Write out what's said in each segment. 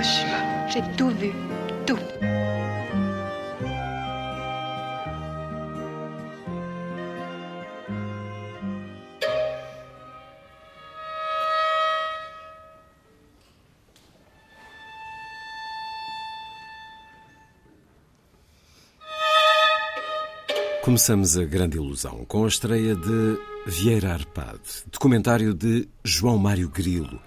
Hiroshima. J'ai tout vu. Tout. Começamos a grande ilusão com a estreia de Vieira Arpade, documentário de João Mário Grilo.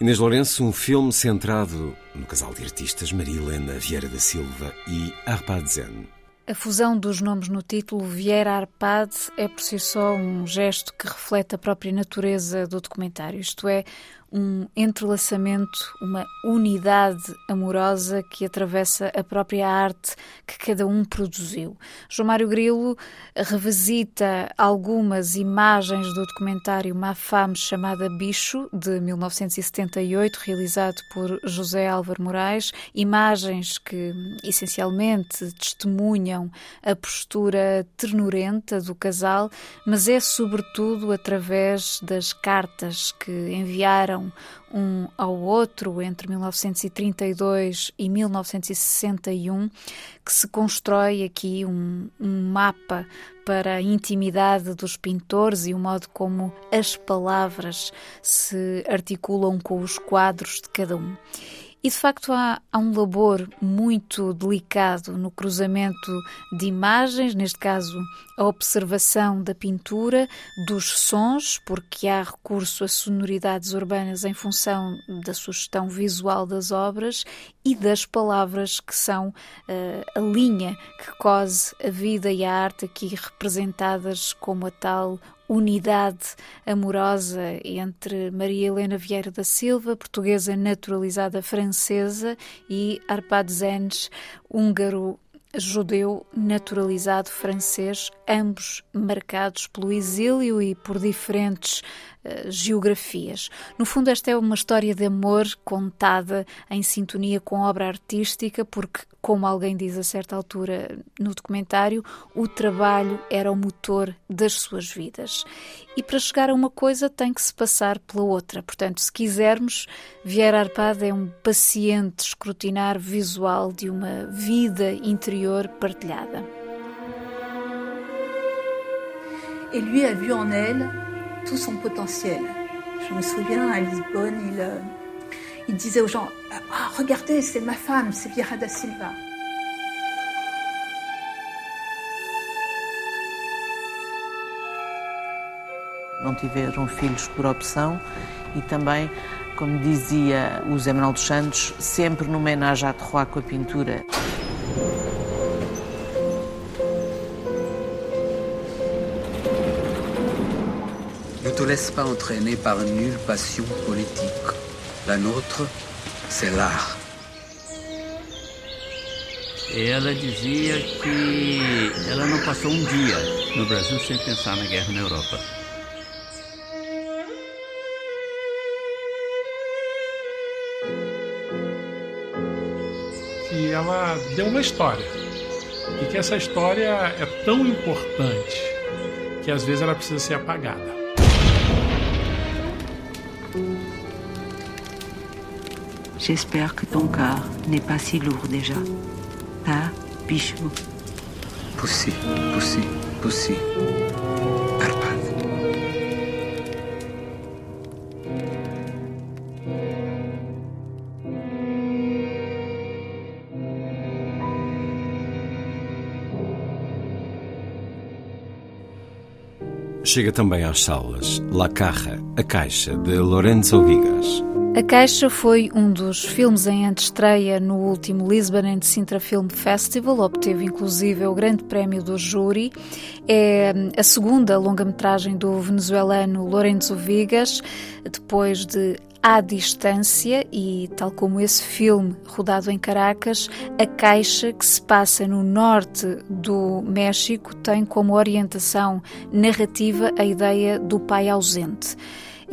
Inês Lourenço, um filme centrado no casal de artistas Maria Helena Vieira da Silva e Arpade Zen. A fusão dos nomes no título Vieira Arpade é por si só um gesto que reflete a própria natureza do documentário, isto é, um entrelaçamento, uma unidade amorosa que atravessa a própria arte que cada um produziu. João Mário Grilo revisita algumas imagens do documentário Mafame chamada Bicho, de 1978, realizado por José Álvaro Moraes, imagens que essencialmente testemunham a postura ternurenta do casal, mas é sobretudo através das cartas que enviaram um ao outro entre 1932 e 1961, que se constrói aqui um, um, mapa para a intimidade dos pintores e o modo como as palavras se articulam com os quadros de cada um. E de facto há, há, um labor muito delicado no cruzamento de imagens, neste caso a observação da pintura, dos sons, porque há recurso a sonoridades urbanas em função da sugestão visual das obras e das palavras que são uh, a linha que cose a vida e a arte aqui representadas como a tal unidade amorosa entre Maria Helena Vieira da Silva, portuguesa naturalizada francesa, e Arpad Zenz, húngaro judeu naturalizado francês, ambos marcados pelo exílio e por diferentes uh, geografias. No fundo, esta é uma história de amor contada em sintonia com obra artística, porque, como alguém diz a certa altura no documentário, o trabalho era o motor das suas vidas. E para chegar a uma coisa tem que se passar pela outra. Portanto, se quisermos, Vieira Arpada é um paciente escrutinar visual de uma vida interior partilhada. Et lui a vu en elle tout son potentiel. Je me souviens à Lisbonne, il, euh, il disait aux gens ah, Regardez, c'est ma femme, c'est Vieira da Silva. Não tiveram filhos por opção e também, como dizia o Zé Manuel dos Santos, sempre no homenagem à terroir com a pintura. Te laisse pas entraîner par nulle passion politique. La nôtre, c'est l'art. Ela dizia que ela não passou um dia no Brasil sem pensar na guerra na Europa. que ela deu uma história e que essa história é tão importante que às vezes ela precisa ser apagada. J'espère que ton cœur n'est pas si lourd déjà. Hein, Bichou? Pussy, Pussy, Pussy. Chega também às salas La Carra, a Caixa, de Lorenzo Vigas. A Caixa foi um dos filmes em antestreia no último Lisbon and Sintra Film Festival, obteve inclusive o grande prémio do júri. É a segunda longa-metragem do venezuelano Lorenzo Vigas, depois de à distância e, tal como esse filme rodado em Caracas, a caixa que se passa no norte do México tem como orientação narrativa a ideia do pai ausente.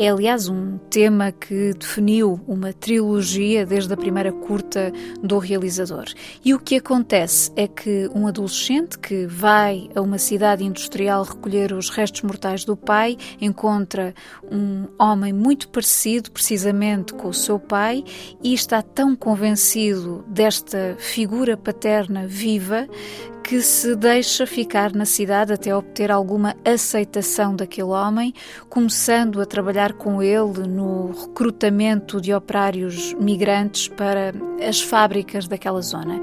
É, aliás, um tema que definiu uma trilogia desde a primeira curta do realizador. E o que acontece é que um adolescente que vai a uma cidade industrial recolher os restos mortais do pai encontra um homem muito parecido, precisamente com o seu pai, e está tão convencido desta figura paterna viva que se deixa ficar na cidade até obter alguma aceitação daquele homem, começando a trabalhar com ele no recrutamento de operários migrantes para as fábricas daquela zona.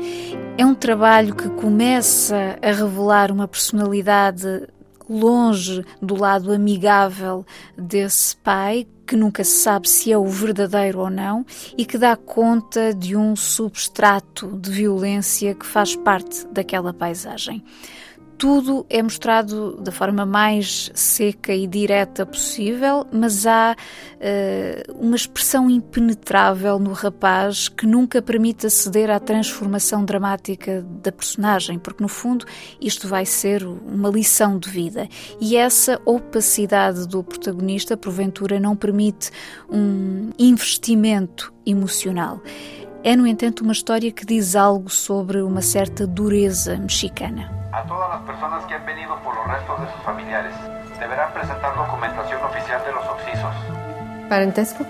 É um trabalho que começa a revelar uma personalidade longe do lado amigável desse pai, que nunca se sabe se é o verdadeiro ou não, e que dá conta de um substrato de violência que faz parte daquela paisagem tudo é mostrado da forma mais seca e direta possível, mas há uh, uma expressão impenetrável no rapaz que nunca permite aceder à transformação dramática da personagem, porque no fundo isto vai ser uma lição de vida. E essa opacidade do protagonista, porventura, não permite um investimento emocional. É, no entanto, uma história que diz algo sobre uma certa dureza mexicana. A todas las personas que han venido por los restos de sus familiares deberán presentar documentación oficial de los occisos. ¿Parentesco?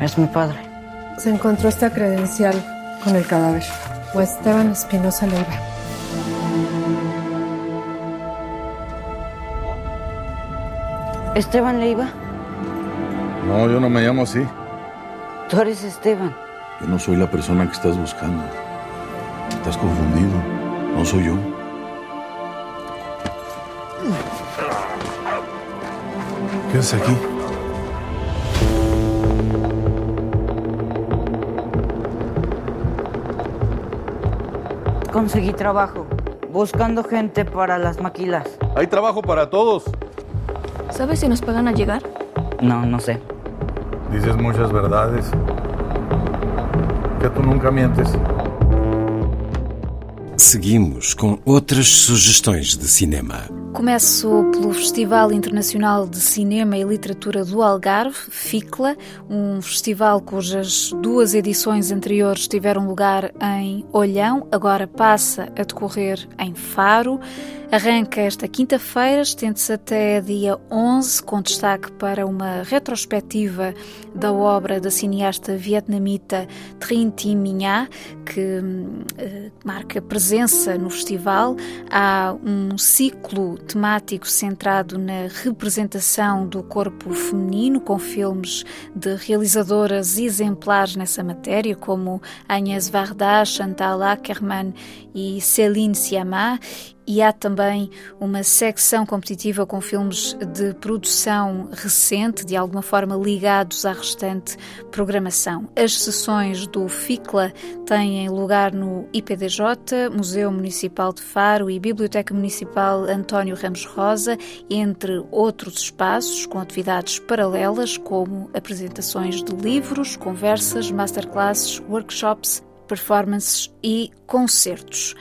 Es mi padre. Se encontró esta credencial con el cadáver. O Esteban Espinosa Leiva. ¿Esteban Leiva? No, yo no me llamo así. Tú eres Esteban. Yo no soy la persona que estás buscando. Estás confundido. No soy yo. ¿Qué haces aquí? Conseguí trabajo, buscando gente para las maquilas. Hay trabajo para todos. ¿Sabes si nos pagan a llegar? No, no sé. Dices muchas verdades. Que tú nunca mientes. Seguimos com outras sugestões de cinema. Começo pelo Festival Internacional de Cinema e Literatura do Algarve, FICLA, um festival cujas duas edições anteriores tiveram lugar em Olhão, agora passa a decorrer em Faro. Arranca esta quinta-feira, estende-se até dia 11, com destaque para uma retrospectiva da obra da cineasta vietnamita Trinh Thi Minh que eh, marca presença no festival. Há um ciclo temático centrado na representação do corpo feminino, com filmes de realizadoras exemplares nessa matéria, como Agnès Varda, Chantal Ackerman e Céline Sciamma, e há também uma secção competitiva com filmes de produção recente, de alguma forma ligados à restante programação. As sessões do FICLA têm lugar no IPDJ, Museu Municipal de Faro e Biblioteca Municipal António Ramos Rosa, entre outros espaços com atividades paralelas, como apresentações de livros, conversas, masterclasses, workshops, performances e concertos.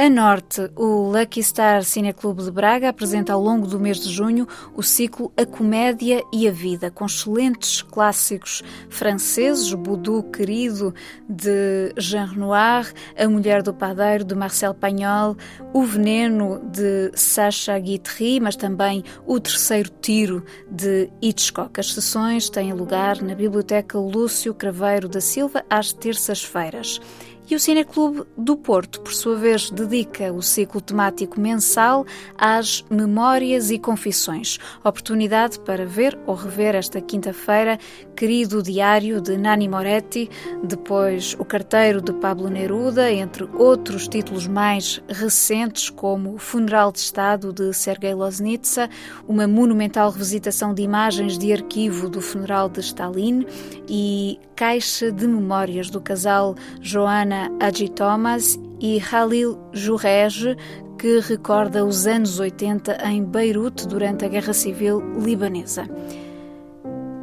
A norte, o Lucky Star Cineclube de Braga apresenta ao longo do mês de junho o ciclo A Comédia e a Vida, com excelentes clássicos franceses, Boudou Querido, de Jean Renoir, A Mulher do Padeiro, de Marcel Pagnol, O Veneno, de Sacha Guitry, mas também O Terceiro Tiro, de Hitchcock. As sessões têm lugar na Biblioteca Lúcio Craveiro da Silva às terças-feiras. E o Cineclube do Porto, por sua vez, dedica o ciclo temático mensal às memórias e confissões. Oportunidade para ver ou rever esta quinta-feira Querido Diário de Nani Moretti, depois O Carteiro de Pablo Neruda, entre outros títulos mais recentes, como Funeral de Estado de Sergei Loznitsa, uma monumental revisitação de imagens de arquivo do funeral de Stalin e caixa de memórias do casal Joana Agi Thomas e Halil Jurege, que recorda os anos 80 em Beirute durante a Guerra Civil Libanesa.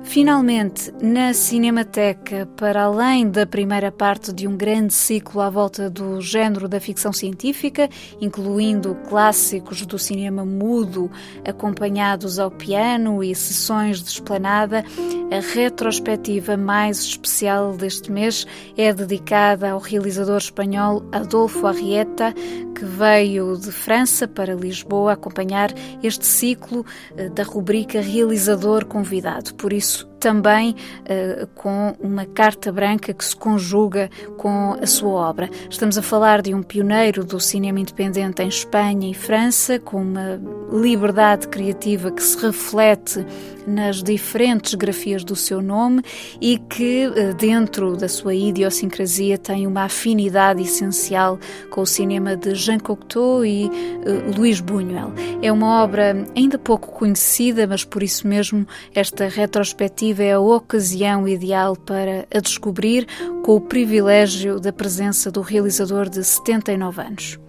Finalmente, na Cinemateca, para além da primeira parte de um grande ciclo à volta do género da ficção científica, incluindo clássicos do cinema mudo acompanhados ao piano e sessões de esplanada, a retrospectiva mais especial deste mês é dedicada ao realizador espanhol Adolfo Arrieta, que veio de França para Lisboa acompanhar este ciclo eh, da rubrica Realizador Convidado. Por isso, isso. Também uh, com uma carta branca que se conjuga com a sua obra. Estamos a falar de um pioneiro do cinema independente em Espanha e França, com uma liberdade criativa que se reflete nas diferentes grafias do seu nome e que, uh, dentro da sua idiosincrasia, tem uma afinidade essencial com o cinema de Jean Cocteau e uh, Luís Buñuel. É uma obra ainda pouco conhecida, mas por isso mesmo esta retrospectiva é a ocasião ideal para a descobrir, com o privilégio da presença do realizador de 79 anos.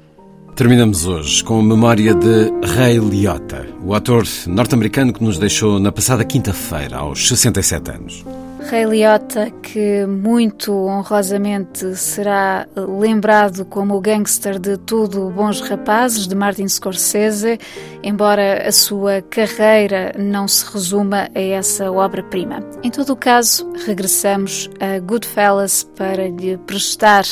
Terminamos hoje com a memória de Ray Liotta, o ator norte-americano que nos deixou na passada quinta-feira, aos 67 anos. Ray Liotta, que muito honrosamente será lembrado como o gangster de Tudo Bons Rapazes, de Martin Scorsese, embora a sua carreira não se resuma a essa obra-prima. Em todo o caso, regressamos a Goodfellas para lhe prestar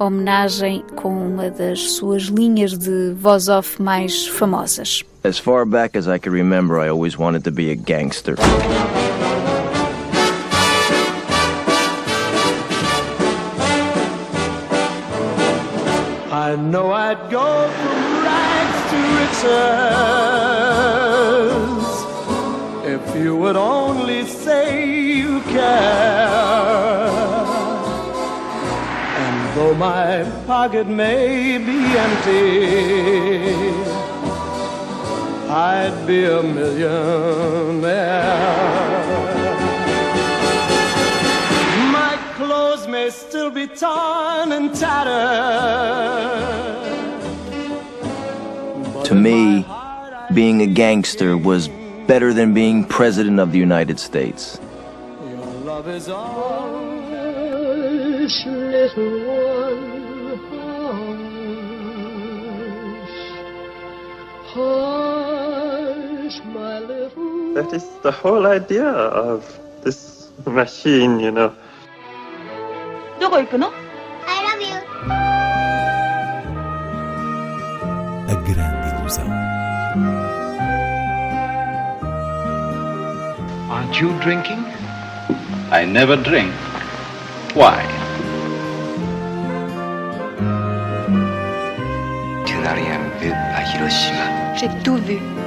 homenagem com uma das suas linhas de voz off mais famosas. As far back as I can remember, I always wanted to be a gangster. I know I'd go from rags to riches if you would only say you care. And though my pocket may be empty, I'd be a millionaire. May still be torn and tattered. To me, being a gangster was better than being president of the United States. Your love is all little one, hush, hush, my little. That is the whole idea of this machine, you know. どこ行くの I love you. A grande ilusão. Aren't you drinking? I never drink. Why? Tu n'as rien vu à Hiroshima. J'ai tout vu. Tout.